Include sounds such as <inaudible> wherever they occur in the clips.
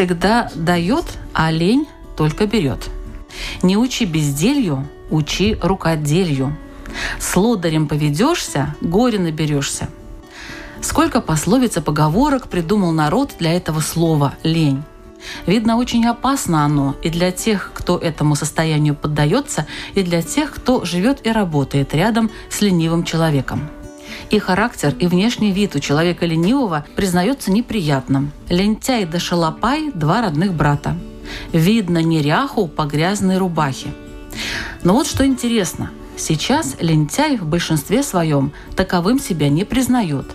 Всегда дает, а лень только берет. Не учи безделью, учи рукоделью. С лодырем поведешься, горе наберешься. Сколько пословиц и поговорок придумал народ для этого слова «лень». Видно, очень опасно оно и для тех, кто этому состоянию поддается, и для тех, кто живет и работает рядом с ленивым человеком. И характер, и внешний вид у человека ленивого признается неприятным. Лентяй да шалопай – два родных брата. Видно неряху по грязной рубахе. Но вот что интересно. Сейчас лентяй в большинстве своем таковым себя не признает.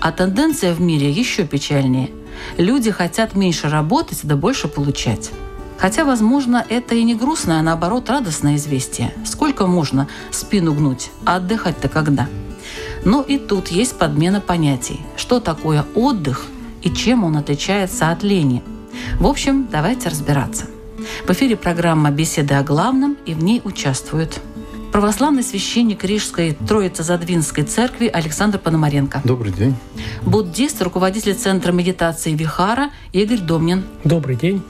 А тенденция в мире еще печальнее. Люди хотят меньше работать, да больше получать. Хотя, возможно, это и не грустное, а наоборот радостное известие. Сколько можно спину гнуть, а отдыхать-то когда? Но и тут есть подмена понятий. Что такое отдых и чем он отличается от лени? В общем, давайте разбираться. В эфире программа «Беседы о главном» и в ней участвуют православный священник Рижской Троице-Задвинской церкви Александр Пономаренко. Добрый день. Буддист, руководитель Центра медитации Вихара Игорь Домнин. Добрый день.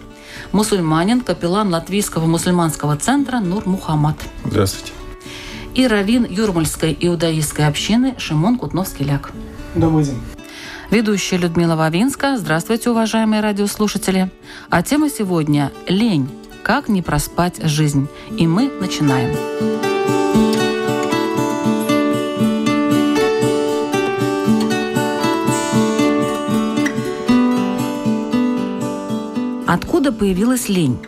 Мусульманин, капеллан Латвийского мусульманского центра Нур Мухаммад. Здравствуйте. И раввин Юрмальской иудаистской общины Шимон Кутновский-Ляк. Добрый день. Ведущая Людмила Вавинска. Здравствуйте, уважаемые радиослушатели. А тема сегодня – лень. Как не проспать жизнь. И мы начинаем. Откуда появилась лень?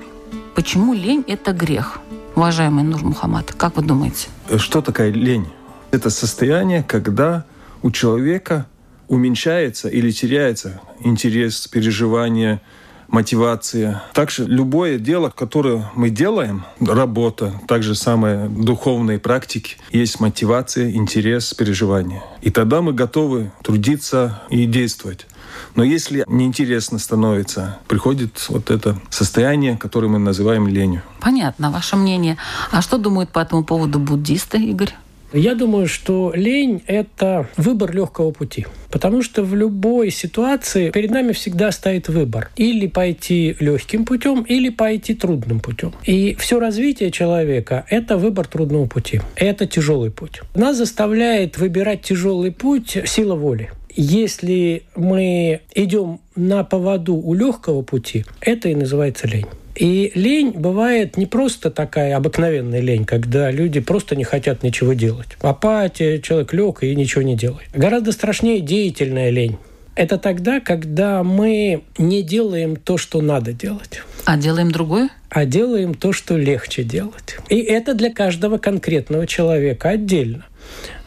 Почему лень – это грех? Уважаемый Нур Мухаммад, как вы думаете? Что такая лень? Это состояние, когда у человека уменьшается или теряется интерес, переживание, мотивация. Также любое дело, которое мы делаем, работа, также самые духовные практики, есть мотивация, интерес, переживание. И тогда мы готовы трудиться и действовать. Но если неинтересно становится, приходит вот это состояние, которое мы называем ленью. Понятно, ваше мнение. А что думают по этому поводу буддисты, Игорь? Я думаю, что лень – это выбор легкого пути. Потому что в любой ситуации перед нами всегда стоит выбор. Или пойти легким путем, или пойти трудным путем. И все развитие человека – это выбор трудного пути. Это тяжелый путь. Нас заставляет выбирать тяжелый путь сила воли. Если мы идем на поводу у легкого пути, это и называется лень. И лень бывает не просто такая обыкновенная лень, когда люди просто не хотят ничего делать. Апатия, человек лег и ничего не делает. Гораздо страшнее деятельная лень. Это тогда, когда мы не делаем то, что надо делать. А делаем другое? А делаем то, что легче делать. И это для каждого конкретного человека отдельно.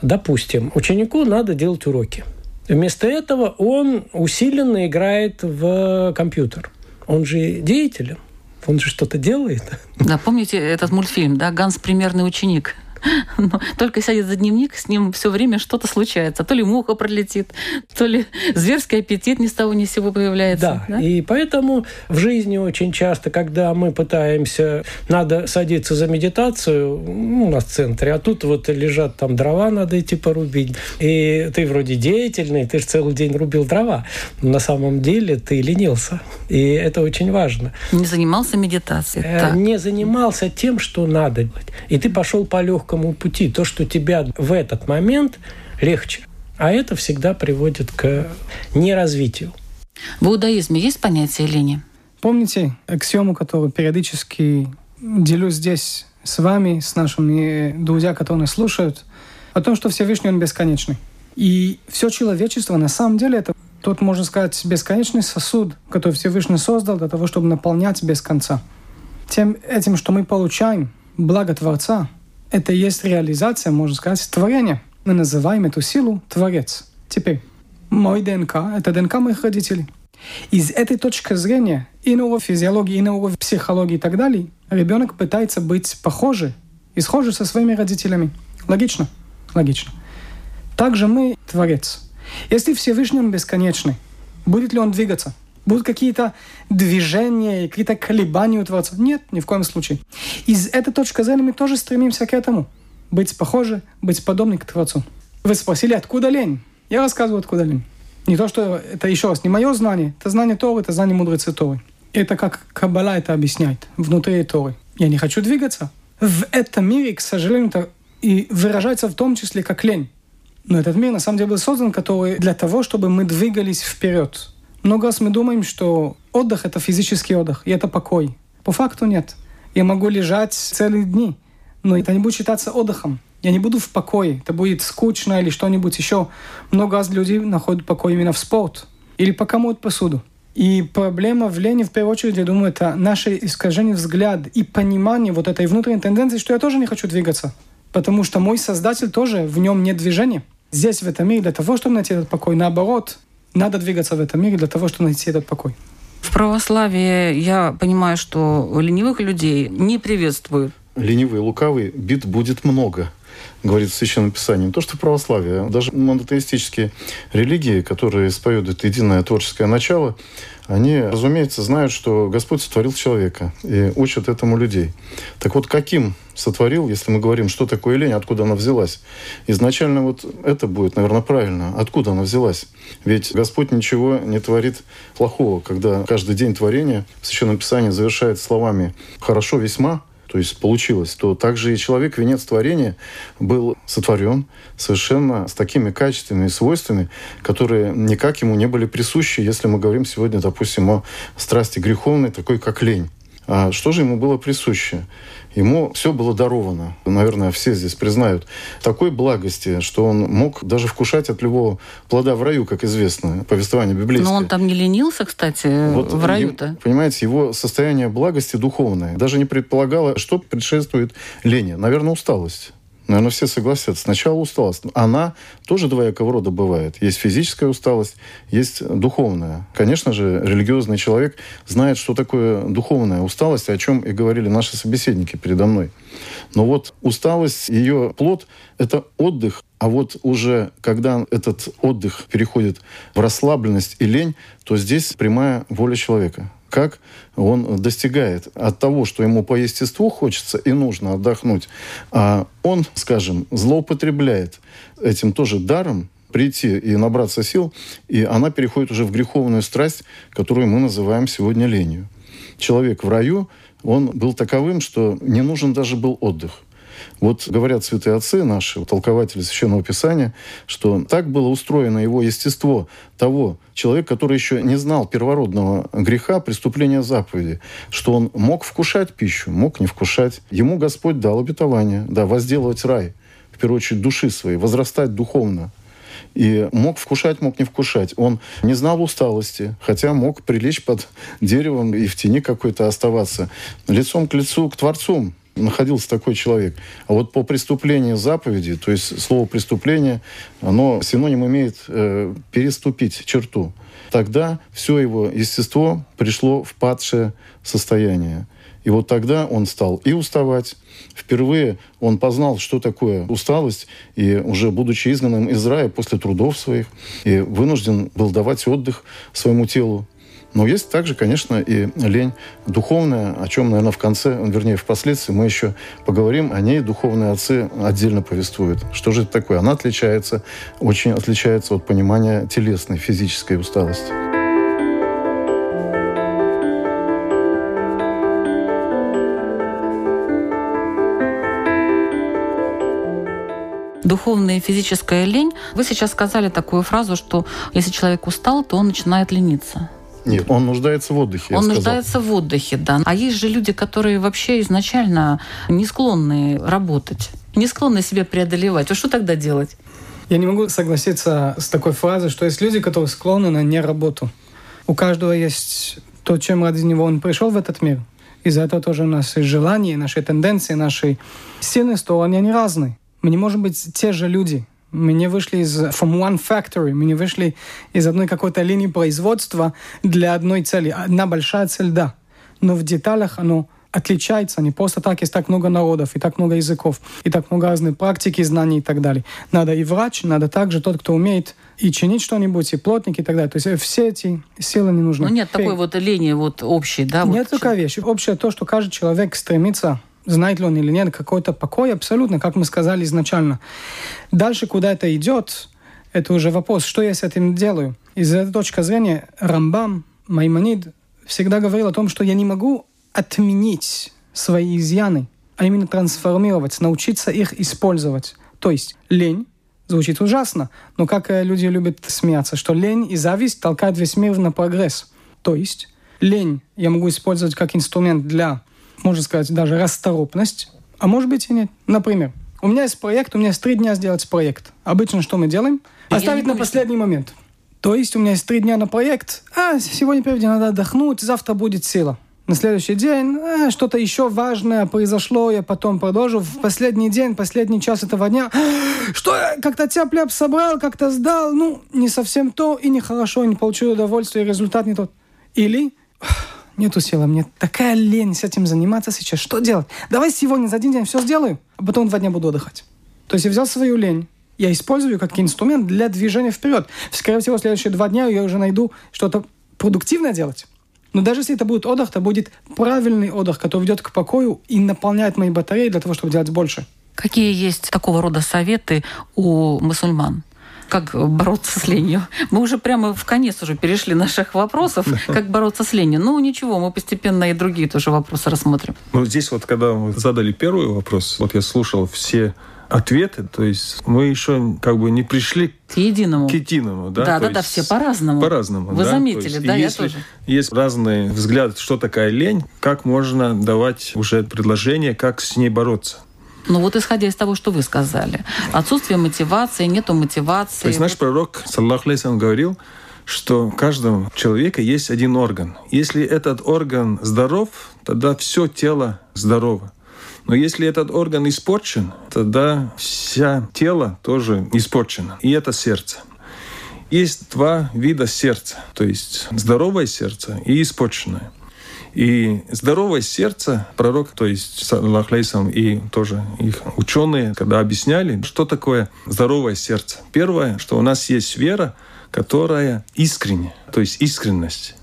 Допустим, ученику надо делать уроки. Вместо этого он усиленно играет в компьютер. Он же деятелен, он же что-то делает. Да, помните этот мультфильм, да, «Ганс – примерный ученик»? Только сядет за дневник, с ним все время что-то случается. То ли муха пролетит, то ли зверский аппетит ни с того ни с сего появляется. Да, да? и поэтому в жизни очень часто, когда мы пытаемся, надо садиться за медитацию, ну, у нас в центре, а тут вот лежат там дрова, надо идти порубить. И ты вроде деятельный, ты же целый день рубил дрова. Но на самом деле ты ленился. И это очень важно. Не занимался медитацией. Э, не занимался тем, что надо. И ты пошел по легкому легкому пути, то, что тебя в этот момент легче. А это всегда приводит к неразвитию. В иудаизме есть понятие лени? Помните аксиому, которую периодически делюсь здесь с вами, с нашими друзьями, которые нас слушают, о том, что Всевышний Он бесконечный. И все человечество на самом деле это тот, можно сказать, бесконечный сосуд, который Всевышний создал для того, чтобы наполнять без конца. Тем этим, что мы получаем благо Творца, это и есть реализация, можно сказать, творения. Мы называем эту силу Творец. Теперь, мой ДНК — это ДНК моих родителей. Из этой точки зрения и на уровне физиологии, и на уровне психологии и так далее, ребенок пытается быть похожий и схожий со своими родителями. Логично? Логично. Также мы Творец. Если Всевышний Он бесконечный, будет ли Он двигаться? Будут какие-то движения, какие-то колебания у Творца? Нет, ни в коем случае. Из этой точки зрения мы тоже стремимся к этому. Быть похожи, быть подобны к Творцу. Вы спросили, откуда лень? Я рассказываю, откуда лень. Не то, что это еще раз не мое знание, это знание Торы, это знание мудрецы Торы. Это как Каббала это объясняет внутри Торы. Я не хочу двигаться. В этом мире, к сожалению, это и выражается в том числе как лень. Но этот мир на самом деле был создан который для того, чтобы мы двигались вперед. Много раз мы думаем, что отдых – это физический отдых, и это покой. По факту нет. Я могу лежать целые дни, но это не будет считаться отдыхом. Я не буду в покое. Это будет скучно или что-нибудь еще. Много раз люди находят покой именно в спорт. Или пока моют посуду. И проблема в лени, в первую очередь, я думаю, это наше искажение взгляда и понимание вот этой внутренней тенденции, что я тоже не хочу двигаться. Потому что мой создатель тоже, в нем нет движения. Здесь, в этом мире, для того, чтобы найти этот покой, наоборот, надо двигаться в этом мире для того, чтобы найти этот покой. В православии я понимаю, что ленивых людей не приветствуют. Ленивый и лукавый бит будет много говорит в Священном Писании. Не то, что православие, даже монотеистические религии, которые исповедуют единое творческое начало, они, разумеется, знают, что Господь сотворил человека и учат этому людей. Так вот, каким сотворил, если мы говорим, что такое лень, откуда она взялась? Изначально вот это будет, наверное, правильно. Откуда она взялась? Ведь Господь ничего не творит плохого, когда каждый день творения в Священном Писании завершает словами «хорошо весьма», то есть получилось, то также и человек, венец творения, был сотворен совершенно с такими качествами и свойствами, которые никак ему не были присущи, если мы говорим сегодня, допустим, о страсти греховной, такой как лень. А что же ему было присуще? Ему все было даровано. Наверное, все здесь признают. Такой благости, что он мог даже вкушать от любого плода в раю, как известно, повествование библейское. Но он там не ленился, кстати, вот в раю-то. Понимаете, его состояние благости духовное даже не предполагало, что предшествует лени. Наверное, усталость. Наверное, все согласятся. Сначала усталость. Она тоже двоякого рода бывает. Есть физическая усталость, есть духовная. Конечно же, религиозный человек знает, что такое духовная усталость, о чем и говорили наши собеседники передо мной. Но вот усталость, ее плод – это отдых. А вот уже когда этот отдых переходит в расслабленность и лень, то здесь прямая воля человека как он достигает от того, что ему по естеству хочется и нужно отдохнуть, а он, скажем, злоупотребляет этим тоже даром, прийти и набраться сил, и она переходит уже в греховную страсть, которую мы называем сегодня ленью. Человек в раю, он был таковым, что не нужен даже был отдых. Вот говорят святые отцы наши, толкователи Священного Писания, что так было устроено его естество того человека, который еще не знал первородного греха, преступления заповеди, что он мог вкушать пищу, мог не вкушать. Ему Господь дал обетование, да, возделывать рай, в первую очередь души своей, возрастать духовно. И мог вкушать, мог не вкушать. Он не знал усталости, хотя мог прилечь под деревом и в тени какой-то оставаться. Лицом к лицу к Творцу находился такой человек. А вот по преступлению заповеди, то есть слово преступление, оно синоним имеет э, переступить черту. Тогда все его естество пришло в падшее состояние. И вот тогда он стал и уставать. Впервые он познал, что такое усталость, и уже будучи изгнанным из рая после трудов своих, и вынужден был давать отдых своему телу. Но есть также, конечно, и лень духовная, о чем, наверное, в конце, вернее, впоследствии мы еще поговорим. О ней духовные отцы отдельно повествуют. Что же это такое? Она отличается, очень отличается от понимания телесной, физической усталости. духовная и физическая лень. Вы сейчас сказали такую фразу, что если человек устал, то он начинает лениться. Нет, он нуждается в отдыхе. Он нуждается в отдыхе, да. А есть же люди, которые вообще изначально не склонны работать, не склонны себя преодолевать. А что тогда делать? Я не могу согласиться с такой фразой, что есть люди, которые склонны на неработу. У каждого есть то, чем ради него он пришел в этот мир. Из-за этого тоже у нас есть желания, наши тенденции, наши сильные стороны, они разные. Мы не можем быть те же люди Мы не вышли из from one factory, мы не вышли из одной какой-то линии производства для одной цели. Одна большая цель, да. Но в деталях оно отличается. Не просто так есть так много народов, и так много языков, и так много разных практик, и знаний и так далее. Надо и врач, надо также тот, кто умеет и чинить что-нибудь, и плотник, и так далее. То есть все эти силы не нужны. Ну нет такой вот линии вот общей, да? Нет вот такой вещи. Общее то, что каждый человек стремится знает ли он или нет, какой-то покой, абсолютно, как мы сказали изначально. Дальше куда это идет, это уже вопрос, что я с этим делаю. Из этой точки зрения Рамбам, Маймонид всегда говорил о том, что я не могу отменить свои изъяны, а именно трансформировать, научиться их использовать. То есть лень звучит ужасно, но как э, люди любят смеяться, что лень и зависть толкают весь мир на прогресс. То есть лень я могу использовать как инструмент для, можно сказать, даже расторопность, а может быть и нет. Например, у меня есть проект, у меня есть три дня сделать проект. Обычно что мы делаем? Оставить на последний момент. То есть у меня есть три дня на проект, а сегодня прежде надо отдохнуть, завтра будет сила на следующий день э, что-то еще важное произошло, я потом продолжу. В последний день, последний час этого дня, что я как-то тяп собрал, как-то сдал, ну, не совсем то, и нехорошо, не получил удовольствия, результат не тот. Или нету силы, мне такая лень с этим заниматься сейчас, что делать? Давай сегодня за один день все сделаю, а потом два дня буду отдыхать. То есть я взял свою лень, я использую как инструмент для движения вперед. Скорее всего, следующие два дня я уже найду что-то продуктивное делать. Но даже если это будет отдых, это будет правильный отдых, который ведет к покою и наполняет мои батареи для того, чтобы делать больше. Какие есть такого рода советы у мусульман? Как бороться с ленью. Мы уже прямо в конец уже перешли наших вопросов, как бороться с ленью. Ну, ничего, мы постепенно и другие тоже вопросы рассмотрим. Ну, здесь вот, когда вы задали первый вопрос, вот я слушал все ответы, то есть мы еще как бы не пришли к единому. К единому, да? Да, да, да, все по-разному. По-разному, Вы да? заметили, есть, да, если я тоже. Есть разные взгляды, что такая лень, как можно давать уже предложение, как с ней бороться. Ну вот исходя из того, что вы сказали, отсутствие мотивации, нету мотивации. То есть наш пророк, саллаху алейсалам, говорил, что у каждого человека есть один орган. Если этот орган здоров, тогда все тело здорово. Но если этот орган испорчен, тогда вся тело тоже испорчено. И это сердце. Есть два вида сердца, то есть здоровое сердце и испорченное. И здоровое сердце, пророк, то есть Саллах и тоже их ученые, когда объясняли, что такое здоровое сердце. Первое, что у нас есть вера, которая искренняя, то есть искренность.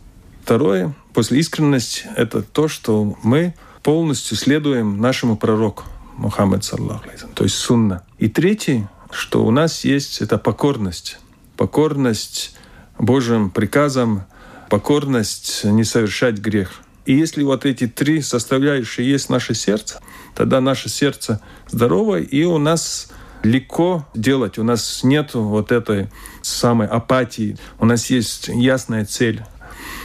Второе, после искренности, это то, что мы полностью следуем нашему пророку саллаху то есть сунна. И третий, что у нас есть, это покорность. Покорность Божьим приказам, покорность не совершать грех. И если вот эти три составляющие есть наше сердце, тогда наше сердце здоровое, и у нас легко делать. У нас нет вот этой самой апатии. У нас есть ясная цель.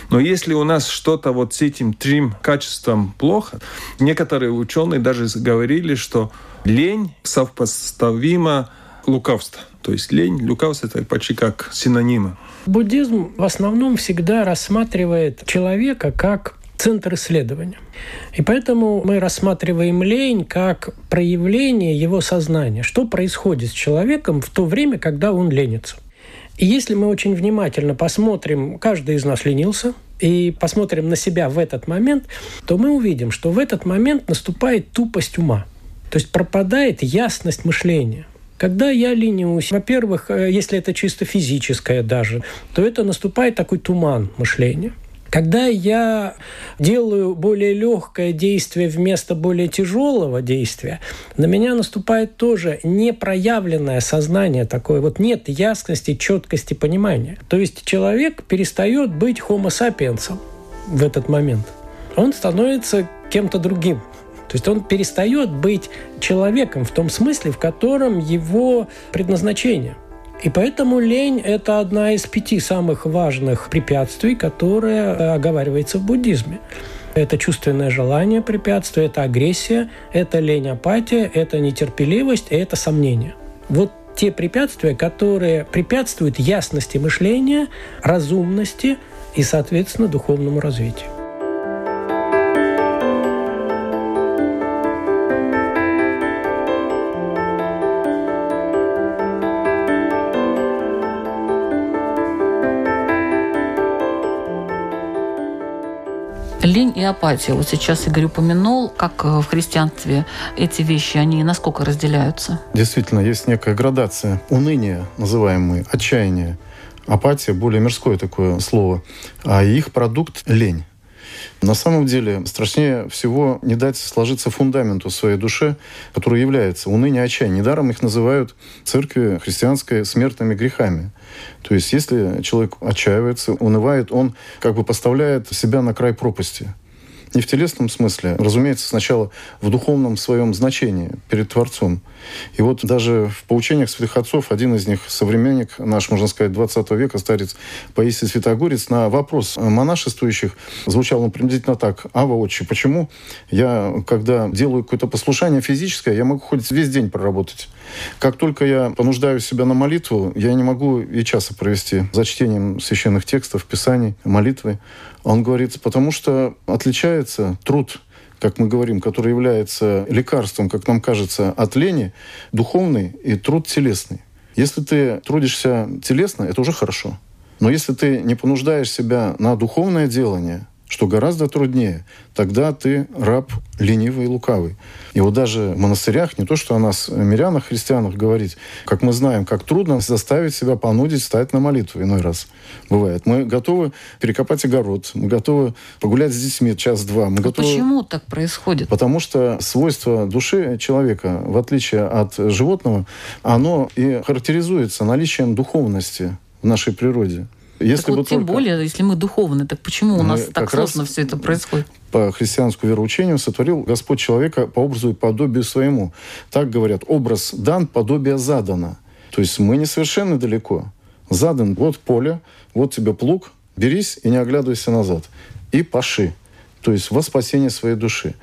Но если у нас что-то вот с этим трим качеством плохо, некоторые ученые даже говорили, что лень совпоставима лукавство. То есть лень, лукавство – это почти как синонимы. Буддизм в основном всегда рассматривает человека как центр исследования. И поэтому мы рассматриваем лень как проявление его сознания. Что происходит с человеком в то время, когда он ленится. И если мы очень внимательно посмотрим, каждый из нас ленился, и посмотрим на себя в этот момент, то мы увидим, что в этот момент наступает тупость ума. То есть пропадает ясность мышления. Когда я ленюсь, во-первых, э, если это чисто физическое даже, то это наступает такой туман мышления – когда я делаю более легкое действие вместо более тяжелого действия, на меня наступает тоже непроявленное сознание такое. Вот нет ясности, четкости, понимания. То есть человек перестает быть homo sapiens в этот момент. Он становится кем-то другим. То есть он перестает быть человеком в том смысле, в котором его предназначение – и поэтому лень – это одна из пяти самых важных препятствий, которая э, оговаривается в буддизме. Это чувственное желание препятствие, это агрессия, это лень, апатия, это нетерпеливость, это сомнение. Вот те препятствия, которые препятствуют ясности мышления, разумности и, соответственно, духовному развитию. И апатия. Вот сейчас Игорь упомянул, как в христианстве эти вещи, они насколько разделяются? Действительно, есть некая градация. Уныние, называемое, отчаяние. Апатия – более мирское такое слово. А их продукт – лень. На самом деле страшнее всего не дать сложиться фундаменту своей душе, который является уныние отчаяние. Недаром их называют церкви христианской смертными грехами. То есть если человек отчаивается, унывает, он как бы поставляет себя на край пропасти – не в телесном смысле, разумеется, сначала в духовном своем значении перед Творцом. И вот даже в поучениях святых отцов один из них, современник наш, можно сказать, 20 века, старец Паисий Святогорец, на вопрос монашествующих звучал он приблизительно так. «Ава, отче, почему я, когда делаю какое-то послушание физическое, я могу хоть весь день проработать? Как только я понуждаю себя на молитву, я не могу и часа провести за чтением священных текстов, писаний, молитвы. Он говорит, потому что отличается труд как мы говорим, который является лекарством, как нам кажется, от лени, духовный и труд телесный. Если ты трудишься телесно, это уже хорошо. Но если ты не понуждаешь себя на духовное делание, что гораздо труднее. Тогда ты раб ленивый и лукавый. И вот даже в монастырях, не то что о нас, мирянах, христианах говорить, как мы знаем, как трудно заставить себя понудить встать на молитву иной раз. Бывает. Мы готовы перекопать огород, мы готовы погулять с детьми час-два. Мы а готовы... Почему так происходит? Потому что свойство души человека, в отличие от животного, оно и характеризуется наличием духовности в нашей природе. Если так вот тем только... более, если мы духовны, так почему у нас так сложно все это происходит? По христианскому вероучению сотворил Господь человека по образу и подобию своему. Так говорят, образ дан, подобие задано. То есть мы несовершенны далеко. Задан, вот поле, вот тебе плуг, берись и не оглядывайся назад. И паши то есть во спасение своей души.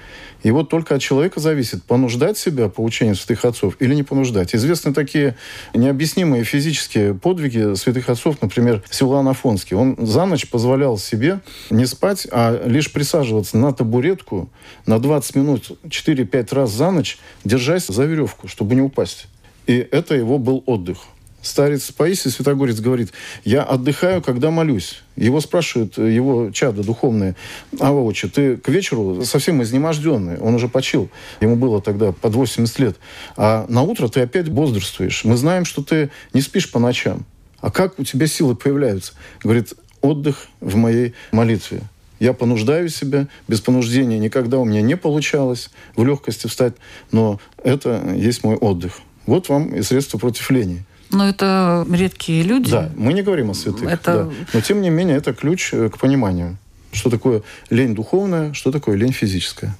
И вот только от человека зависит, понуждать себя по учению святых отцов или не понуждать. Известны такие необъяснимые физические подвиги святых отцов, например, Силуан Афонский. Он за ночь позволял себе не спать, а лишь присаживаться на табуретку на 20 минут 4-5 раз за ночь, держась за веревку, чтобы не упасть. И это его был отдых старец Паисий Святогорец говорит, я отдыхаю, когда молюсь. Его спрашивают его чада духовные, а отче, ты к вечеру совсем изнеможденный, он уже почил, ему было тогда под 80 лет, а на утро ты опять бодрствуешь. Мы знаем, что ты не спишь по ночам. А как у тебя силы появляются? Говорит, отдых в моей молитве. Я понуждаю себя, без понуждения никогда у меня не получалось в легкости встать, но это есть мой отдых. Вот вам и средство против лени. Но это редкие люди. Да, мы не говорим о святых. Это... Да. Но тем не менее, это ключ э, к пониманию, что такое лень духовная, что такое лень физическая.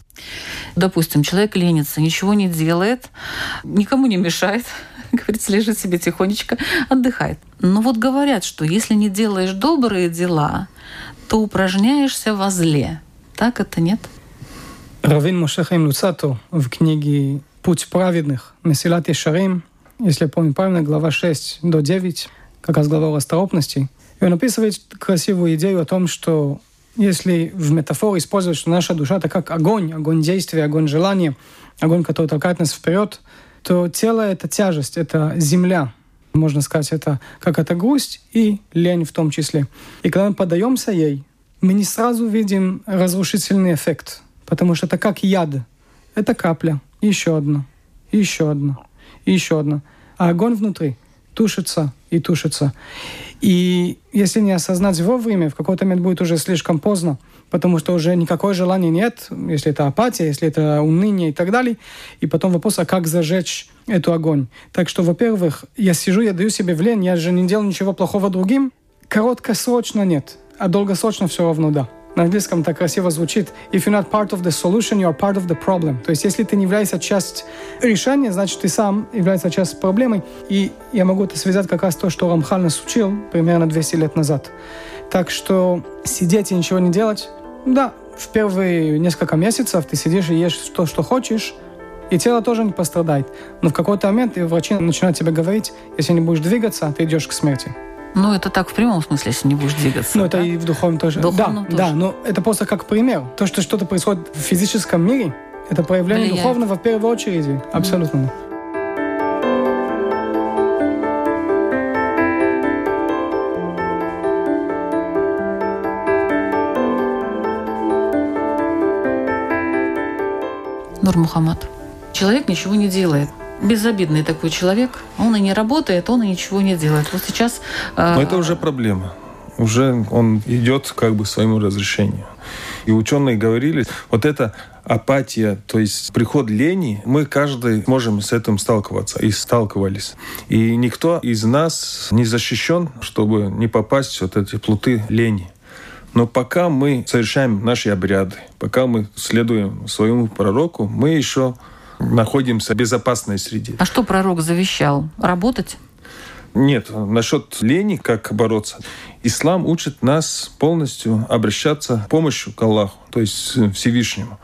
Допустим, человек ленится, ничего не делает, никому не мешает, <laughs> говорится, лежит себе тихонечко, отдыхает. Но вот говорят, что если не делаешь добрые дела, то упражняешься во зле. Так это нет? Равин Мушахаим Луцато в книге «Путь праведных. Месилат Шарим» если я помню правильно, глава 6 до 9, как раз глава расторопности. И он описывает красивую идею о том, что если в метафоре использовать, что наша душа это как огонь, огонь действия, огонь желания, огонь, который толкает нас вперед, то тело — это тяжесть, это земля. Можно сказать, это как это грусть и лень в том числе. И когда мы подаемся ей, мы не сразу видим разрушительный эффект, потому что это как яд. Это капля, еще одна, еще одна и еще одна. А огонь внутри тушится и тушится. И если не осознать вовремя, в какой-то момент будет уже слишком поздно, потому что уже никакой желания нет, если это апатия, если это уныние и так далее. И потом вопрос, а как зажечь эту огонь? Так что, во-первых, я сижу, я даю себе в лень, я же не делаю ничего плохого другим. Короткосрочно нет, а долгосрочно все равно да. На английском так красиво звучит «If you're not part of the solution, you are part of the problem». То есть, если ты не являешься часть решения, значит, ты сам являешься часть проблемы. И я могу это связать как раз то, что Рамхаль нас учил примерно 200 лет назад. Так что сидеть и ничего не делать, да, в первые несколько месяцев ты сидишь и ешь то, что хочешь, и тело тоже не пострадает. Но в какой-то момент врачи начинают тебе говорить, если не будешь двигаться, ты идешь к смерти. Ну, это так в прямом смысле, если не будешь двигаться. Ну, это да? и в духовном тоже. Духовном да, тоже. да, но это просто как пример. То, что что-то происходит в физическом мире, это проявление Влияет. духовного в первую очередь. Абсолютно. Mm. Нур Мухаммад. Человек ничего не делает безобидный такой человек. Он и не работает, он и ничего не делает. Вот сейчас... Э... Но это уже проблема. Уже он идет как бы своему разрешению. И ученые говорили, вот эта апатия, то есть приход лени, мы каждый можем с этим сталкиваться и сталкивались. И никто из нас не защищен, чтобы не попасть вот эти плуты лени. Но пока мы совершаем наши обряды, пока мы следуем своему пророку, мы еще находимся в безопасной среде. А что пророк завещал? Работать? Нет, насчет лени, как бороться. Ислам учит нас полностью обращаться помощью к Аллаху, то есть Всевышнему.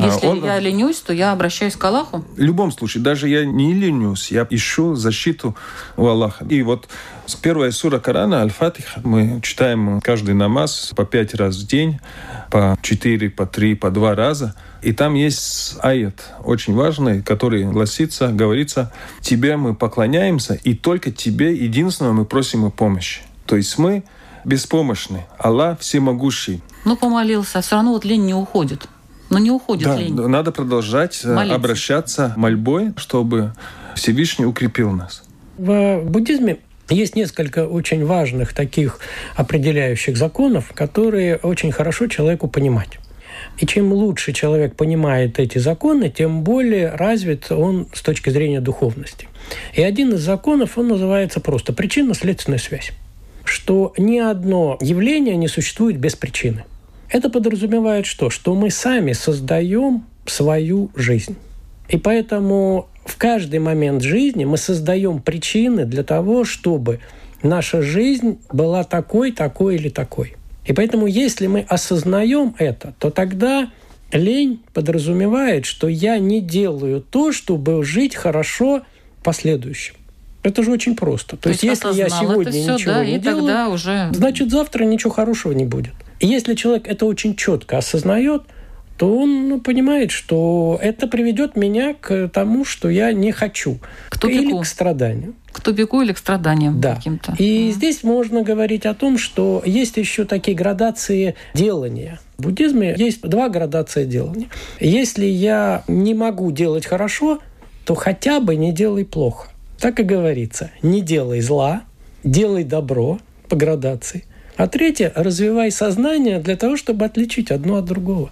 А Если он... я ленюсь, то я обращаюсь к Аллаху? В любом случае, даже я не ленюсь, я ищу защиту у Аллаха. И вот с первой сура Корана, Аль-Фатиха, мы читаем каждый намаз по пять раз в день, по четыре, по три, по два раза. И там есть аят очень важный, который гласится, говорится, «Тебе мы поклоняемся, и только Тебе единственного мы просим о помощи». То есть мы беспомощны, Аллах всемогущий. Ну, помолился, а все равно вот лень не уходит. Но не уходит да, лень. Надо продолжать э, Молиться. обращаться мольбой, чтобы Всевышний укрепил нас. В буддизме есть несколько очень важных таких определяющих законов, которые очень хорошо человеку понимать. И чем лучше человек понимает эти законы, тем более развит он с точки зрения духовности. И один из законов, он называется просто причинно-следственная связь. Что ни одно явление не существует без причины – это подразумевает что? Что мы сами создаем свою жизнь. И поэтому в каждый момент жизни мы создаем причины для того, чтобы наша жизнь была такой, такой или такой. И поэтому, если мы осознаем это, то тогда лень подразумевает, что я не делаю то, чтобы жить хорошо в последующем. Это же очень просто. То, то есть, если я сегодня все, ничего да, не делаю, уже... значит, завтра ничего хорошего не будет. И если человек это очень четко осознает, то он ну, понимает, что это приведет меня к тому, что я не хочу. К тупику. Или к страданию. К тупику или к страданиям да. каким-то. И mm. здесь можно говорить о том, что есть еще такие градации делания. В буддизме есть два градации делания. Если я не могу делать хорошо, то хотя бы не делай плохо. Так и говорится. Не делай зла, делай добро по градации – а третье – развивай сознание для того, чтобы отличить одно от другого.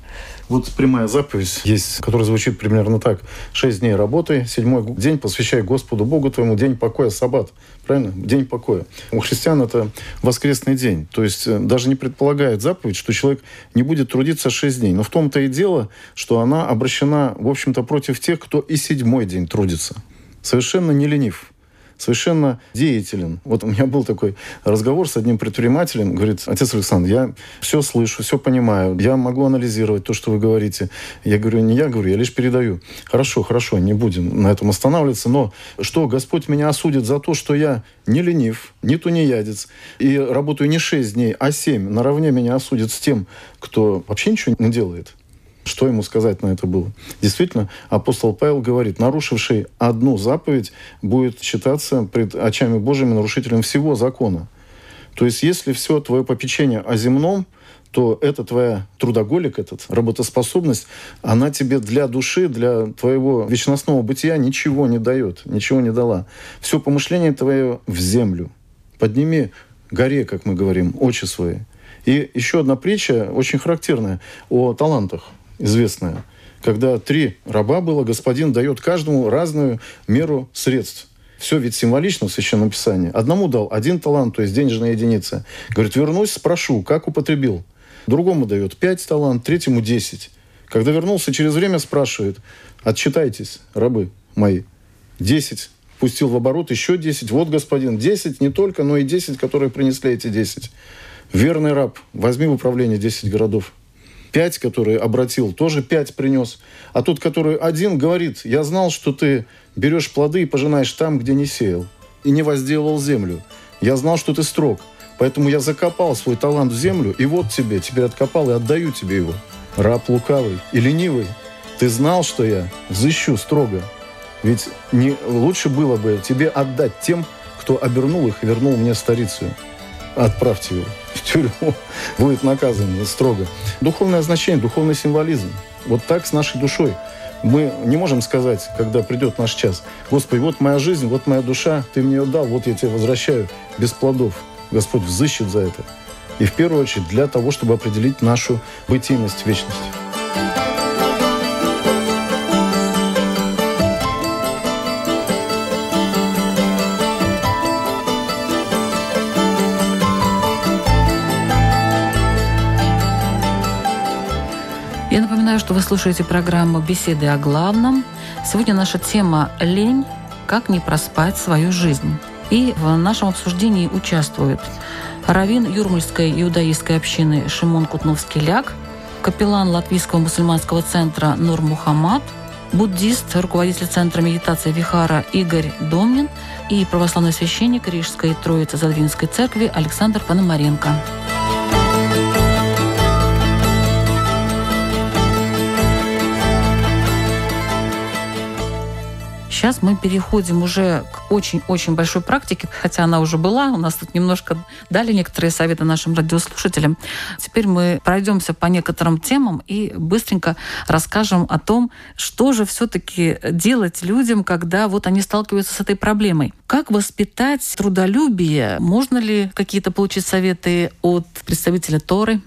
Вот прямая заповедь есть, которая звучит примерно так. Шесть дней работай, седьмой день посвящай Господу Богу твоему, день покоя, саббат. Правильно? День покоя. У христиан это воскресный день. То есть э, даже не предполагает заповедь, что человек не будет трудиться шесть дней. Но в том-то и дело, что она обращена, в общем-то, против тех, кто и седьмой день трудится. Совершенно не ленив совершенно деятелен. Вот у меня был такой разговор с одним предпринимателем. Говорит, отец Александр, я все слышу, все понимаю, я могу анализировать то, что вы говорите. Я говорю, не я говорю, я лишь передаю. Хорошо, хорошо, не будем на этом останавливаться, но что, Господь меня осудит за то, что я не ленив, не тунеядец, и работаю не 6 дней, а 7. Наравне меня осудит с тем, кто вообще ничего не делает. Что ему сказать на это было? Действительно, апостол Павел говорит, нарушивший одну заповедь будет считаться пред очами Божьими нарушителем всего закона. То есть, если все твое попечение о земном, то это твоя трудоголик, этот, работоспособность, она тебе для души, для твоего вечностного бытия ничего не дает, ничего не дала. Все помышление твое в землю. Подними горе, как мы говорим, очи свои. И еще одна притча, очень характерная, о талантах известная, когда три раба было, господин дает каждому разную меру средств. Все ведь символично в Священном Писании. Одному дал один талант, то есть денежная единица. Говорит, вернусь, спрошу, как употребил. Другому дает пять талант, третьему десять. Когда вернулся, через время спрашивает, отчитайтесь, рабы мои. Десять. Пустил в оборот еще десять. Вот, господин, десять не только, но и десять, которые принесли эти десять. Верный раб, возьми в управление десять городов пять, который обратил, тоже пять принес. А тот, который один, говорит, я знал, что ты берешь плоды и пожинаешь там, где не сеял, и не возделал землю. Я знал, что ты строг, поэтому я закопал свой талант в землю, и вот тебе, теперь откопал и отдаю тебе его. Раб лукавый и ленивый, ты знал, что я взыщу строго. Ведь не лучше было бы тебе отдать тем, кто обернул их и вернул мне старицу. Отправьте его тюрьму, <laughs> будет наказан строго. Духовное значение, духовный символизм. Вот так с нашей душой. Мы не можем сказать, когда придет наш час, Господи, вот моя жизнь, вот моя душа, Ты мне ее дал, вот я тебе возвращаю без плодов. Господь взыщет за это. И в первую очередь для того, чтобы определить нашу бытийность вечности. Что вы слушаете программу «Беседы о главном». Сегодня наша тема «Лень. Как не проспать свою жизнь». И в нашем обсуждении участвуют раввин Юрмальской иудаистской общины Шимон Кутновский-Ляг, капеллан Латвийского мусульманского центра Нур Мухаммад, буддист, руководитель Центра медитации Вихара Игорь Домнин и православный священник Рижской Троицы Задвинской церкви Александр Пономаренко. Сейчас мы переходим уже к очень-очень большой практике, хотя она уже была. У нас тут немножко дали некоторые советы нашим радиослушателям. Теперь мы пройдемся по некоторым темам и быстренько расскажем о том, что же все-таки делать людям, когда вот они сталкиваются с этой проблемой. Как воспитать трудолюбие? Можно ли какие-то получить советы от представителя Торы?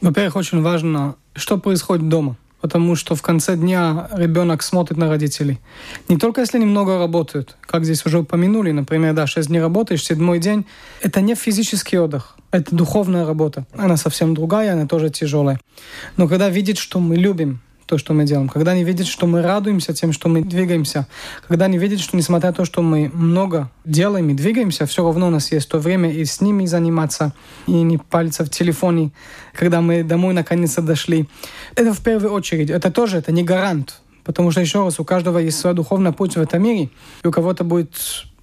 Во-первых, очень важно, что происходит дома потому что в конце дня ребенок смотрит на родителей. Не только если они много работают, как здесь уже упомянули, например, да, 6 дней работаешь, седьмой день, это не физический отдых, это духовная работа. Она совсем другая, она тоже тяжелая. Но когда видит, что мы любим, то, что мы делаем, когда они видят, что мы радуемся тем, что мы двигаемся, когда они видят, что несмотря на то, что мы много делаем и двигаемся, все равно у нас есть то время и с ними заниматься, и не палиться в телефоне, когда мы домой наконец-то дошли. Это в первую очередь. Это тоже, это не гарант. Потому что, еще раз, у каждого есть свой духовный путь в этом мире, и у кого-то будет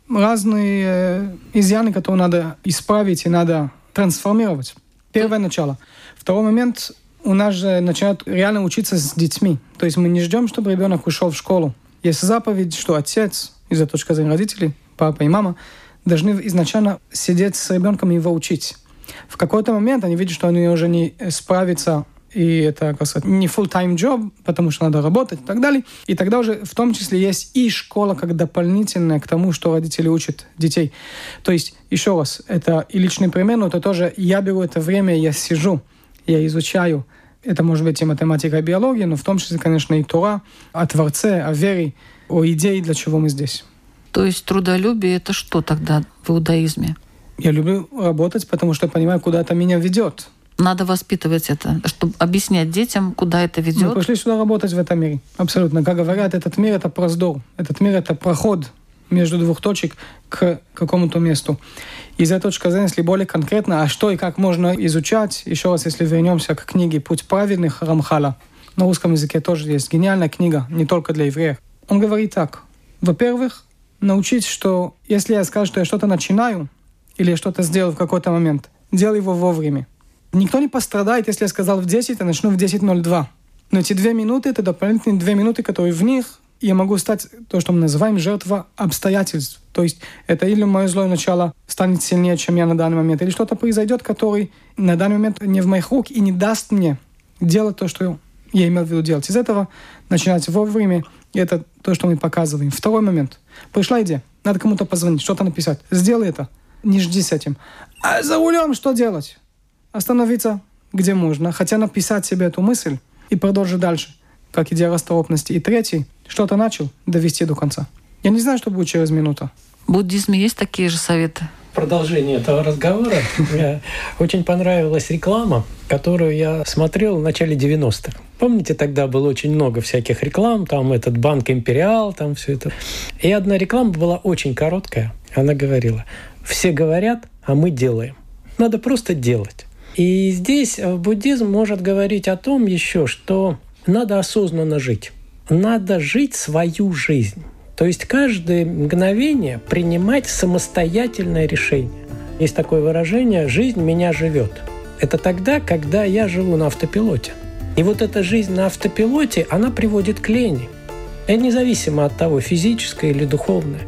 разные э, изъяны, которые надо исправить и надо трансформировать. Первое начало. Второй момент у нас же начинают реально учиться с детьми. То есть мы не ждем, чтобы ребенок ушел в школу. Есть заповедь, что отец, из-за точки зрения родителей, папа и мама, должны изначально сидеть с ребенком и его учить. В какой-то момент они видят, что они уже не справятся и это, как сказать, не full-time job, потому что надо работать и так далее. И тогда уже в том числе есть и школа как дополнительная к тому, что родители учат детей. То есть, еще раз, это и личный пример, но это тоже я беру это время, я сижу, я изучаю. Это может быть и математика, и биология, но в том числе, конечно, и Тора, о Творце, о вере, о идее, для чего мы здесь. То есть трудолюбие – это что тогда в иудаизме? Я люблю работать, потому что я понимаю, куда это меня ведет. Надо воспитывать это, чтобы объяснять детям, куда это ведет. Мы пришли сюда работать в этом мире. Абсолютно. Как говорят, этот мир – это проздор. Этот мир – это проход между двух точек к какому-то месту. Из этой точки зрения, если более конкретно, а что и как можно изучать, еще раз, если вернемся к книге «Путь праведных» Рамхала, на русском языке тоже есть гениальная книга, не только для евреев. Он говорит так. Во-первых, научить, что если я скажу, что я что-то начинаю, или что-то сделал в какой-то момент, делай его вовремя. Никто не пострадает, если я сказал в 10, я начну в 10.02. Но эти две минуты — это дополнительные две минуты, которые в них я могу стать то, что мы называем жертва обстоятельств. То есть это или мое злое начало станет сильнее, чем я на данный момент, или что-то произойдет, который на данный момент не в моих рук и не даст мне делать то, что я имел в виду делать. Из этого начинать вовремя, и это то, что мы показываем. Второй момент. Пришла идея, надо кому-то позвонить, что-то написать. Сделай это. Не жди с этим. А за рулем что делать? Остановиться, где можно, хотя написать себе эту мысль и продолжить дальше как идея расторопности. И третий, что-то начал, довести до конца. Я не знаю, что будет через минуту. В буддизме есть такие же советы? продолжение этого разговора <laughs> мне очень понравилась реклама, которую я смотрел в начале 90-х. Помните, тогда было очень много всяких реклам, там этот банк Империал, там все это. И одна реклама была очень короткая. Она говорила, все говорят, а мы делаем. Надо просто делать. И здесь буддизм может говорить о том еще, что надо осознанно жить. Надо жить свою жизнь. То есть каждое мгновение принимать самостоятельное решение. Есть такое выражение «жизнь меня живет». Это тогда, когда я живу на автопилоте. И вот эта жизнь на автопилоте, она приводит к лени. Это независимо от того, физическое или духовное.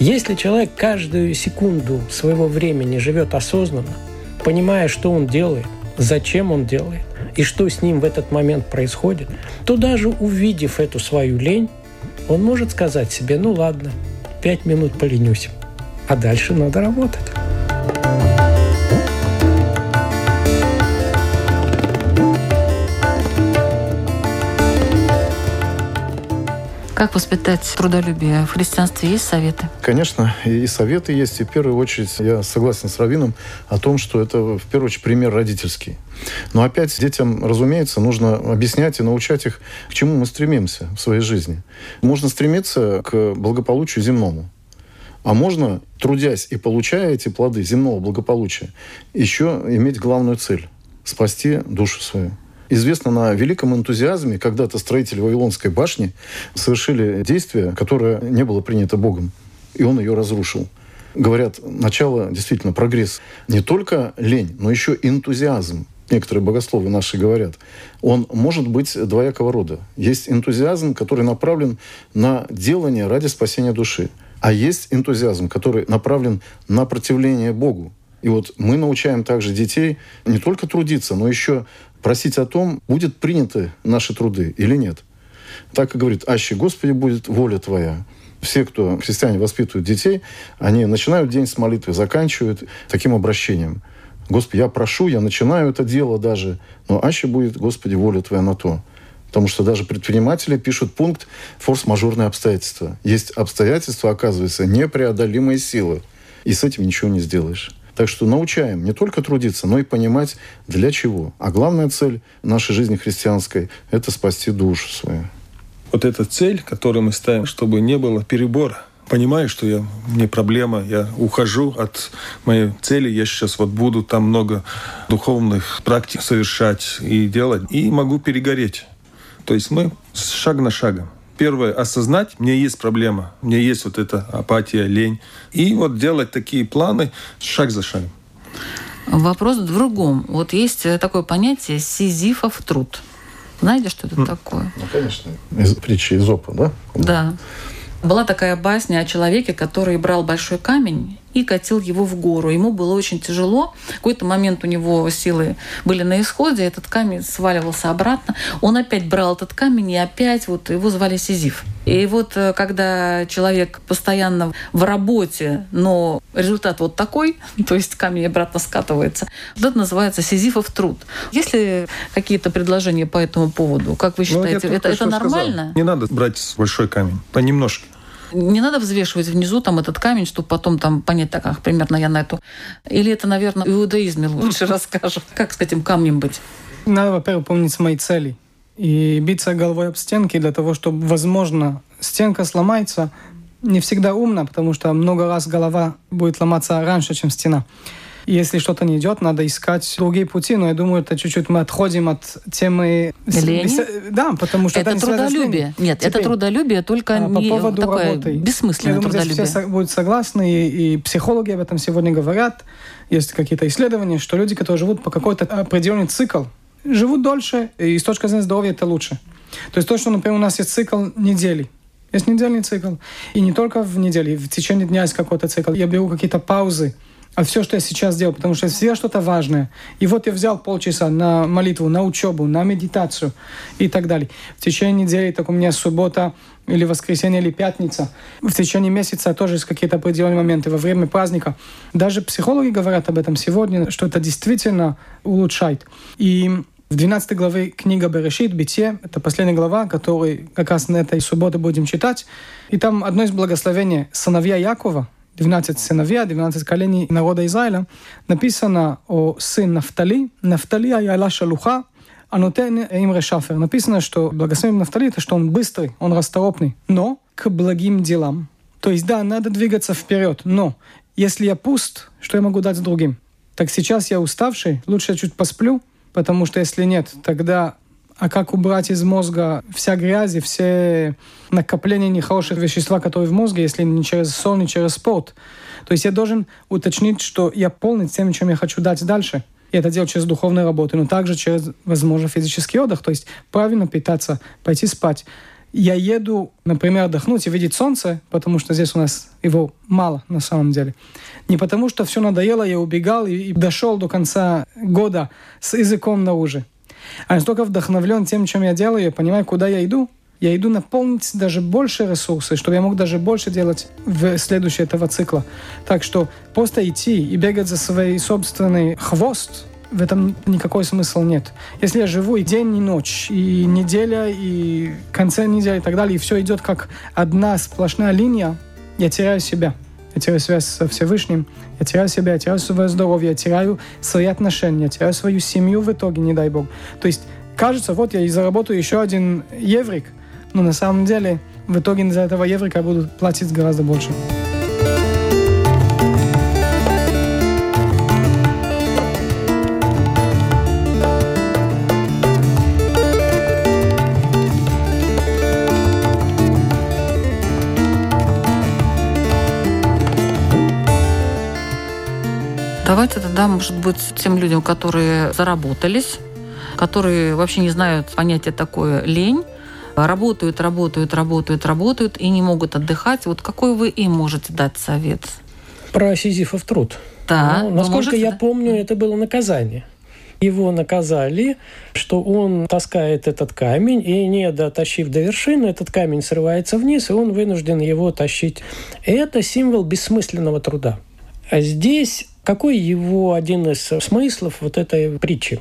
Если человек каждую секунду своего времени живет осознанно, понимая, что он делает, зачем он делает, и что с ним в этот момент происходит, то даже увидев эту свою лень, он может сказать себе, ну ладно, пять минут поленюсь, а дальше надо работать. Как воспитать трудолюбие? В христианстве есть советы? Конечно, и советы есть. И в первую очередь я согласен с Равином о том, что это в первую очередь пример родительский. Но опять детям, разумеется, нужно объяснять и научать их, к чему мы стремимся в своей жизни. Можно стремиться к благополучию земному. А можно, трудясь и получая эти плоды земного благополучия, еще иметь главную цель – спасти душу свою. Известно на великом энтузиазме, когда-то строители Вавилонской башни совершили действие, которое не было принято Богом, и он ее разрушил. Говорят, начало действительно прогресс. Не только лень, но еще энтузиазм. Некоторые богословы наши говорят, он может быть двоякого рода. Есть энтузиазм, который направлен на делание ради спасения души. А есть энтузиазм, который направлен на противление Богу. И вот мы научаем также детей не только трудиться, но еще просить о том, будет приняты наши труды или нет. Так и говорит, аще Господи будет воля Твоя. Все, кто христиане воспитывают детей, они начинают день с молитвы, заканчивают таким обращением. Господи, я прошу, я начинаю это дело даже, но аще будет, Господи, воля Твоя на то. Потому что даже предприниматели пишут пункт «форс-мажорные обстоятельства». Есть обстоятельства, оказывается, непреодолимые силы. И с этим ничего не сделаешь. Так что научаем не только трудиться, но и понимать, для чего. А главная цель нашей жизни христианской – это спасти душу свою. Вот эта цель, которую мы ставим, чтобы не было перебора. Понимаю, что я, мне проблема, я ухожу от моей цели, я сейчас вот буду там много духовных практик совершать и делать, и могу перегореть. То есть мы шаг на шагом первое, осознать, меня есть проблема, у меня есть вот эта апатия, лень. И вот делать такие планы шаг за шагом. Вопрос в другом. Вот есть такое понятие сизифов труд. Знаете, что это mm. такое? Ну, конечно. Из притчи Изопа, да? Да. Была такая басня о человеке, который брал большой камень и катил его в гору. Ему было очень тяжело. В какой-то момент у него силы были на исходе, этот камень сваливался обратно. Он опять брал этот камень, и опять вот его звали Сизиф. И вот э, когда человек постоянно в работе, но результат вот такой, <laughs> то есть камень обратно скатывается, это называется сизифов труд. Есть ли какие-то предложения по этому поводу? Как вы ну, считаете, ну, это, это нормально? Сказал. Не надо брать большой камень, понемножку. Не надо взвешивать внизу там этот камень, чтобы потом там понять, так, ах, примерно я на эту. Или это, наверное, в иудаизме лучше <laughs> расскажу. Как с этим камнем быть? Надо, во-первых, помнить мои цели. И биться головой об стенки для того, чтобы, возможно, стенка сломается, не всегда умно, потому что много раз голова будет ломаться раньше, чем стена если что-то не идет, надо искать другие пути. Но я думаю, это чуть-чуть мы отходим от темы... Лени? Да, потому что это, это трудолюбие. Нет, Теперь, это трудолюбие, только а, по не поводу такое работы. бессмысленное я думаю, трудолюбие. все будут согласны, и, и психологи об этом сегодня говорят. Есть какие-то исследования, что люди, которые живут по какой-то определенный цикл, живут дольше, и с точки зрения здоровья это лучше. То есть то, что, например, у нас есть цикл недели, есть недельный цикл. И не только в неделе, в течение дня есть какой-то цикл. Я беру какие-то паузы а все, что я сейчас делаю, потому что всегда что-то важное. И вот я взял полчаса на молитву, на учебу, на медитацию и так далее. В течение недели, так у меня суббота или воскресенье, или пятница. В течение месяца тоже есть какие-то определенные моменты во время праздника. Даже психологи говорят об этом сегодня, что это действительно улучшает. И в 12 главе книга Берешит, Битие, это последняя глава, которую как раз на этой субботе будем читать. И там одно из благословений сыновья Якова, 12 сыновья, 12 коленей народа Израиля, написано о сын Нафтали. Нафтали аяла шалуха, анутен им решафер. Написано, что благословен Нафтали, это что он быстрый, он расторопный, но к благим делам. То есть, да, надо двигаться вперед, но если я пуст, что я могу дать другим? Так сейчас я уставший, лучше я чуть посплю, потому что если нет, тогда а как убрать из мозга вся грязь и все накопления нехороших вещества, которые в мозге, если не через сон, не через спорт. То есть я должен уточнить, что я полный тем, чем я хочу дать дальше. И это делать через духовную работу, но также через, возможно, физический отдых. То есть правильно питаться, пойти спать. Я еду, например, отдохнуть и видеть солнце, потому что здесь у нас его мало на самом деле. Не потому что все надоело, я убегал и, и дошел до конца года с языком на а настолько вдохновлен тем, чем я делаю, я понимаю, куда я иду, я иду наполнить даже больше ресурсов, чтобы я мог даже больше делать в следующем этого цикла. Так что просто идти и бегать за свой собственный хвост, в этом никакой смысл нет. Если я живу и день, и ночь, и неделя, и конце недели и так далее, и все идет как одна сплошная линия, я теряю себя. Я теряю связь со Всевышним, я теряю себя, я теряю свое здоровье, я теряю свои отношения, я теряю свою семью в итоге, не дай бог. То есть кажется, вот я и заработаю еще один еврик, но на самом деле в итоге за этого еврика я буду платить гораздо больше. Давайте тогда, может быть, тем людям, которые заработались, которые вообще не знают понятия такое лень, работают, работают, работают, работают и не могут отдыхать. Вот какой вы им можете дать совет? Про Сизифов труд. Да. Ну, насколько можете, я да? помню, это было наказание. Его наказали, что он таскает этот камень, и не дотащив до вершины, этот камень срывается вниз, и он вынужден его тащить. Это символ бессмысленного труда. А здесь какой его один из смыслов вот этой притчи?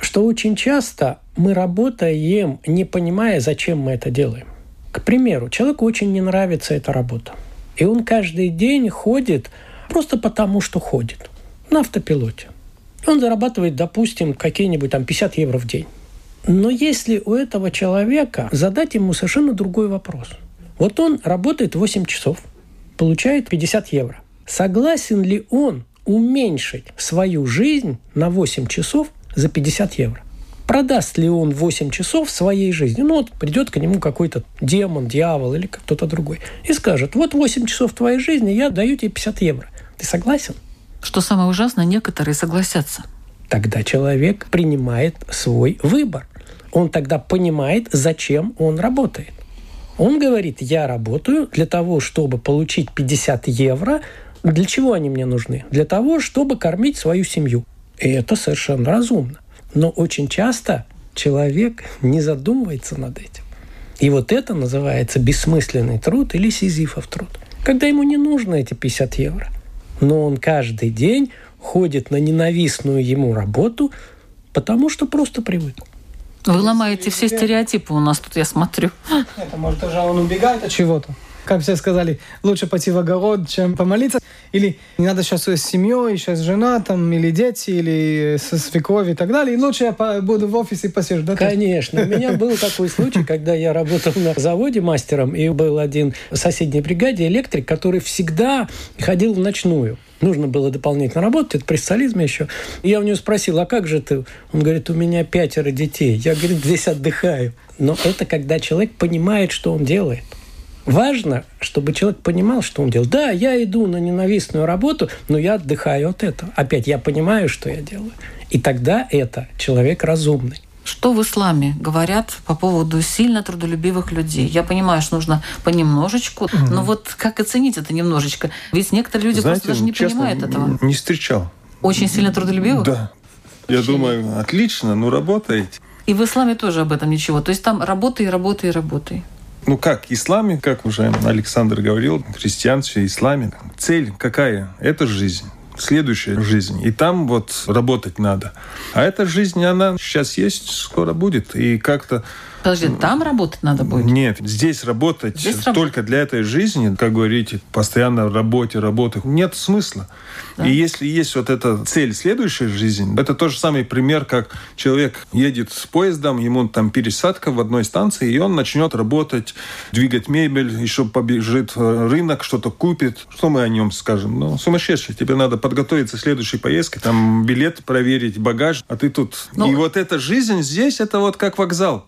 Что очень часто мы работаем, не понимая, зачем мы это делаем. К примеру, человеку очень не нравится эта работа. И он каждый день ходит просто потому, что ходит. На автопилоте. Он зарабатывает, допустим, какие-нибудь там 50 евро в день. Но если у этого человека задать ему совершенно другой вопрос. Вот он работает 8 часов, получает 50 евро. Согласен ли он уменьшить свою жизнь на 8 часов за 50 евро? Продаст ли он 8 часов своей жизни? Ну вот придет к нему какой-то демон, дьявол или кто-то другой и скажет, вот 8 часов твоей жизни, я даю тебе 50 евро. Ты согласен? Что самое ужасное, некоторые согласятся. Тогда человек принимает свой выбор. Он тогда понимает, зачем он работает. Он говорит, я работаю для того, чтобы получить 50 евро для чего они мне нужны? Для того, чтобы кормить свою семью. И это совершенно разумно. Но очень часто человек не задумывается над этим. И вот это называется бессмысленный труд или сизифов труд. Когда ему не нужно эти 50 евро. Но он каждый день ходит на ненавистную ему работу, потому что просто привык. Вы ломаете все стереотипы у нас тут, я смотрю. Это может уже он убегает от чего-то как все сказали, лучше пойти в огород, чем помолиться. Или не надо сейчас с семьей, сейчас жена, там, или дети, или со свекровью и так далее. И лучше я буду в офисе посижу. Да, Конечно. У меня был такой случай, когда я работал на заводе мастером, и был один в соседней бригаде электрик, который всегда ходил в ночную нужно было дополнительно работать, это при социализме еще. И я у него спросил, а как же ты? Он говорит, у меня пятеро детей. Я, говорит, здесь отдыхаю. Но это когда человек понимает, что он делает. Важно, чтобы человек понимал, что он делает. Да, я иду на ненавистную работу, но я отдыхаю от этого. Опять я понимаю, что я делаю. И тогда это человек разумный. Что в исламе говорят по поводу сильно трудолюбивых людей? Я понимаю, что нужно понемножечку, угу. но вот как оценить это немножечко? Ведь некоторые люди Знаете, просто даже не честно, понимают этого. Не встречал. Очень сильно трудолюбивых? Да. Я думаю, отлично, ну работаете. И в исламе тоже об этом ничего. То есть там работай, работай, работай. Ну как, исламе, как уже Александр говорил, христианстве, исламе, цель какая? Это жизнь следующая жизнь. И там вот работать надо. А эта жизнь, она сейчас есть, скоро будет. И как-то Подожди, там работать надо будет? Нет, здесь работать здесь только раб... для этой жизни, как говорите, постоянно в работе, работе, нет смысла. Да. И если есть вот эта цель следующей жизни, это тот же самый пример, как человек едет с поездом, ему там пересадка в одной станции, и он начнет работать, двигать мебель, еще побежит в рынок, что-то купит. Что мы о нем скажем? Ну, сумасшедший. Тебе надо подготовиться к следующей поездке, там билет проверить, багаж, а ты тут... Ну, и вот эта жизнь здесь, это вот как вокзал.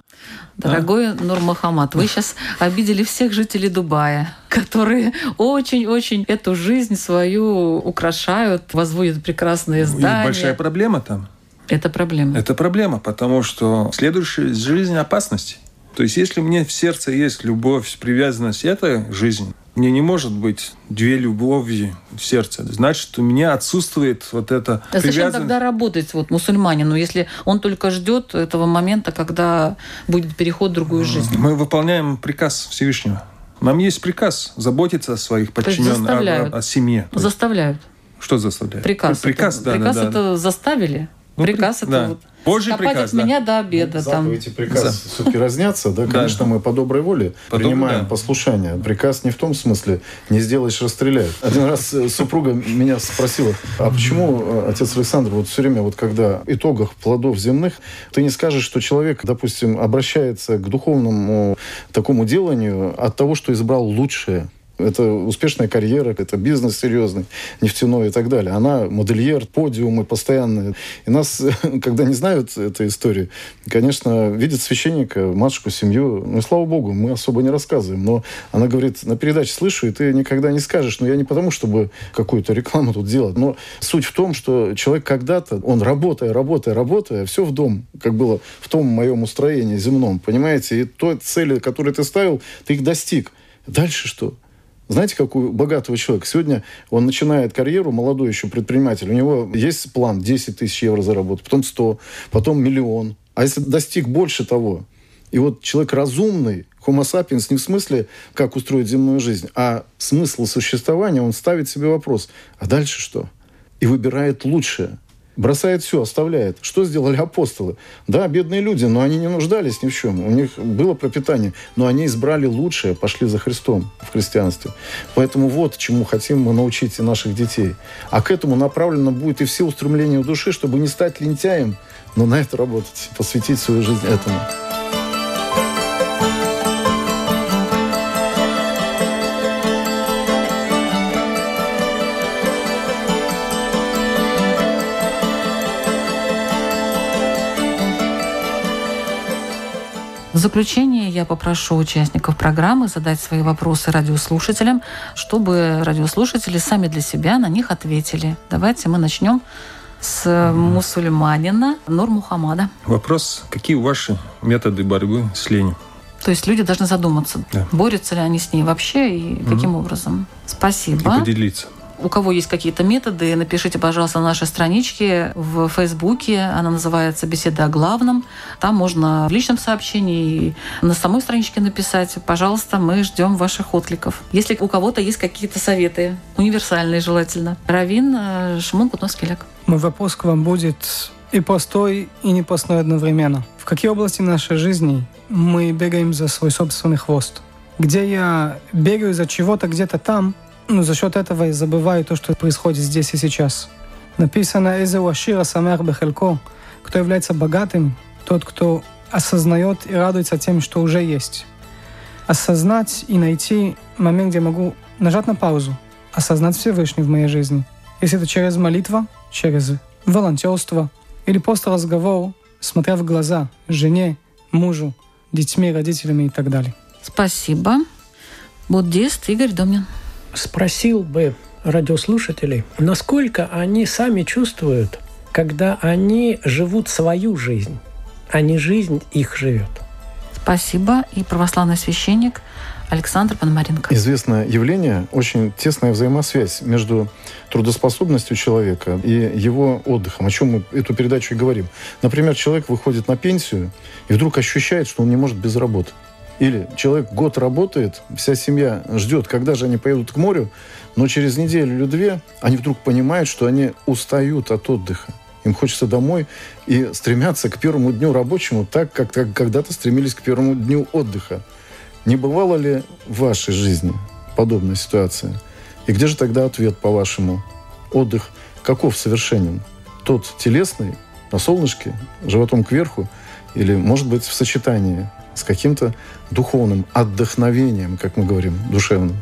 Дорогой а? Нурмахамад, вы сейчас обидели всех жителей Дубая, которые очень-очень эту жизнь свою украшают, возводят прекрасные здания. И большая проблема там. Это проблема. Это проблема, потому что следующая жизнь опасности. То есть, если мне в сердце есть любовь, привязанность, это жизнь. Мне не может быть две любови в сердце. Значит, у меня отсутствует вот это а зачем тогда работать вот мусульманину, если он только ждет этого момента, когда будет переход в другую жизнь? Мы выполняем приказ Всевышнего. Нам есть приказ заботиться о своих подчиненных, о, о, о семье. Заставляют. Что заставляют? Приказ. Приказ, это, да, приказ да, да. это заставили. Ну, приказ это да. вот Божий копать приказ, от да. меня до обеда. Ну, там. Заповедь и приказ все-таки разнятся, да? Конечно, мы по доброй воле По принимаем да. послушание. Приказ не в том смысле, не сделаешь, расстреляют. Один раз э, супруга меня спросила, а почему, э, отец Александр, вот все время, вот когда итогах плодов земных, ты не скажешь, что человек, допустим, обращается к духовному такому деланию от того, что избрал лучшее, это успешная карьера, это бизнес серьезный, нефтяной и так далее. Она модельер, подиумы постоянные. И нас, <laughs> когда не знают этой истории, конечно, видят священника, матушку, семью. Ну, и слава богу, мы особо не рассказываем. Но она говорит, на передаче слышу, и ты никогда не скажешь. Но я не потому, чтобы какую-то рекламу тут делать. Но суть в том, что человек когда-то, он работая, работая, работая, все в дом, как было в том моем устроении земном, понимаете? И той цели, которые ты ставил, ты их достиг. Дальше что? Знаете, как у богатого человека? Сегодня он начинает карьеру, молодой еще предприниматель. У него есть план 10 тысяч евро заработать, потом 100, потом миллион. А если достиг больше того, и вот человек разумный, homo sapiens не в смысле, как устроить земную жизнь, а смысл существования, он ставит себе вопрос, а дальше что? И выбирает лучшее. Бросает все, оставляет. Что сделали апостолы? Да, бедные люди, но они не нуждались ни в чем. У них было пропитание. Но они избрали лучшее, пошли за Христом в христианстве. Поэтому вот чему хотим мы научить и наших детей. А к этому направлено будет и все устремления души, чтобы не стать лентяем, но на это работать, посвятить свою жизнь этому. В заключение я попрошу участников программы задать свои вопросы радиослушателям, чтобы радиослушатели сами для себя на них ответили. Давайте мы начнем с мусульманина Нур Мухаммада. Вопрос, какие ваши методы борьбы с ленью? То есть люди должны задуматься, Да. борются ли они с ней вообще и каким образом. И Спасибо. поделиться. У кого есть какие-то методы, напишите, пожалуйста, на нашей страничке в Фейсбуке. Она называется «Беседа о главном». Там можно в личном сообщении и на самой страничке написать. Пожалуйста, мы ждем ваших откликов. Если у кого-то есть какие-то советы, универсальные желательно. Равин э, Шмон Кутноскеляк. Мой вопрос к вам будет и постой, и не постой одновременно. В какие области нашей жизни мы бегаем за свой собственный хвост? Где я бегаю за чего-то где-то там, но за счет этого я забываю то, что происходит здесь и сейчас. Написано «Эзе уашира самер бехелько» кто является богатым, тот, кто осознает и радуется тем, что уже есть. Осознать и найти момент, где могу нажать на паузу, осознать Всевышний в моей жизни. Если это через молитва, через волонтерство или просто разговор, смотря в глаза жене, мужу, детьми, родителями и так далее. Спасибо. Буддист Игорь Домнин. Спросил бы радиослушателей, насколько они сами чувствуют, когда они живут свою жизнь, а не жизнь их живет. Спасибо. И православный священник Александр Пономаренко. Известное явление, очень тесная взаимосвязь между трудоспособностью человека и его отдыхом, о чем мы эту передачу и говорим. Например, человек выходит на пенсию и вдруг ощущает, что он не может без работы. Или человек год работает, вся семья ждет, когда же они поедут к морю, но через неделю или две они вдруг понимают, что они устают от отдыха. Им хочется домой и стремятся к первому дню рабочему так, как, как когда-то стремились к первому дню отдыха. Не бывало ли в вашей жизни подобная ситуация? И где же тогда ответ, по-вашему? Отдых каков совершенен? Тот телесный, на солнышке, животом кверху, или, может быть, в сочетании с каким-то духовным отдохновением, как мы говорим, душевным?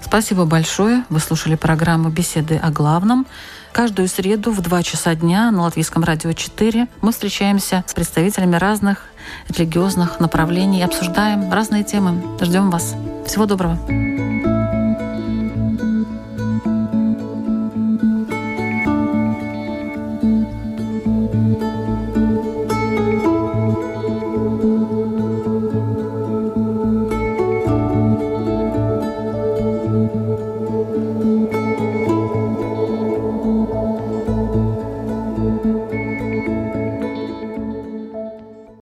Спасибо большое. Вы слушали программу «Беседы о главном». Каждую среду в 2 часа дня на Латвийском радио 4 мы встречаемся с представителями разных религиозных направлений и обсуждаем разные темы. Ждем вас. Всего доброго.